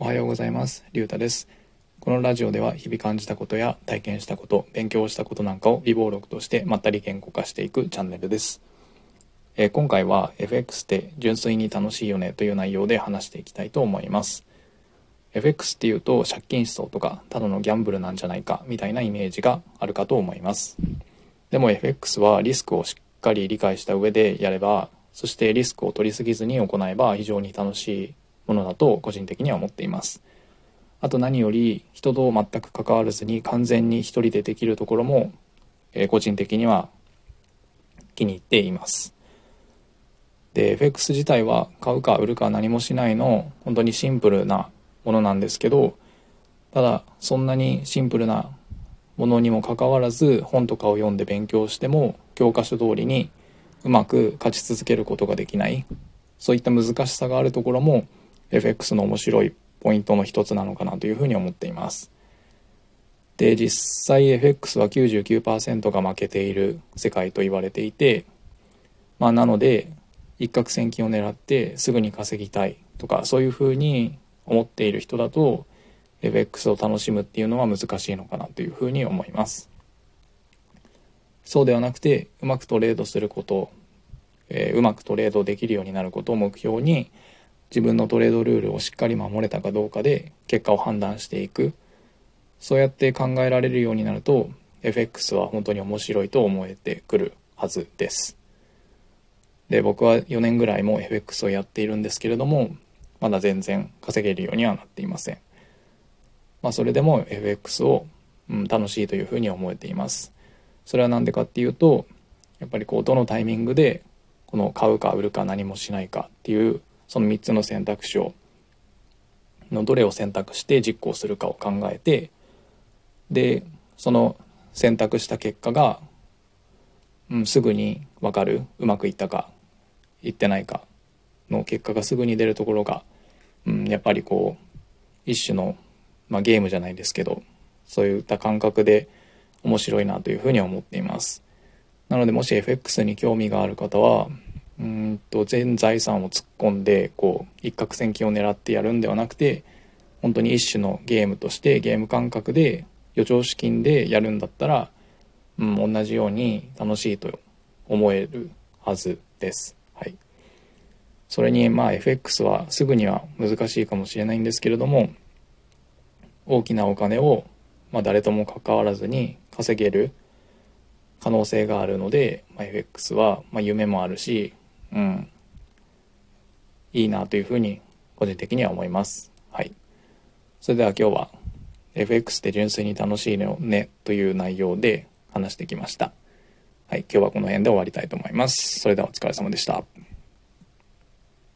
おはようございます。りゅうたです。このラジオでは日々感じたことや体験したこと勉強したことなんかを微暴録としてまったり言語化していくチャンネルです。えー今回は FX って純粋に楽しいよねという内容で話していきたいと思います。FX っていうと借金思想とかただのギャンブルなんじゃないかみたいなイメージがあるかと思います。でも FX はリスクをしっかり理解した上でやればそしてリスクを取りすぎずに行えば非常に楽しいものだと個人的には思っています。あと何より人と全く関わらずに完全に一人でできるところも、え個人的には気に入っています。で FX 自体は買うか売るか何もしないの本当にシンプルなものなんですけどただそんなにシンプルなものにもかかわらず本とかを読んで勉強しても教科書通りにうまく勝ち続けることができない。そういった難しさがあるところも FX の面白いポイントの一つなのかなというふうに思っています。で実際 FX は99%が負けている世界と言われていてまあなので一攫千金を狙ってすぐに稼ぎたいとかそういうふうに思っている人だと FX を楽しむっていうのは難しいのかなというふうに思います。そうではなくてうまくトレードすること、えーうまくトレードできるようになることを目標に自分のトレードルールをしっかり守れたかどうかで結果を判断していく。そうやって考えられるようになると FX は本当に面白いと思えてくるはずです。で僕は4年ぐらいも FX をやっているんですけれどもまだ全然稼げるようにはなっていません。まあそれでも FX を、うん、楽しいというふうに思えています。それは何でかっていうとやっぱりこうどのタイミングでこの買うか売るか何もしないかっていうその3つの選択肢をのどれを選択して実行するかを考えてでその選択した結果が、うん、すぐに分かるうまくいったかいってないかの結果がすぐに出るところが、うん、やっぱりこう一種の、まあ、ゲームじゃないですけどそういった感覚で面白いなというふうには思っています。なのでもし FX に興味がある方はうんと全財産を突っ込んでこう一攫千金を狙ってやるんではなくて本当に一種のゲームとしてゲーム感覚で余剰資金でやるんだったら、うん、同じように楽しいと思えるはずです。はい、それにまあ FX はすぐには難しいかもしれないんですけれども大きなお金を、まあ、誰とも関わらずに稼げる可能性があるので、まあ、FX はまあ夢もあるし、うん、いいなというふうに個人的には思います。はい、それでは今日は FX で純粋に楽しいのねという内容で話してきました。はい、今日はこの辺で終わりたいと思います。それではお疲れ様でした。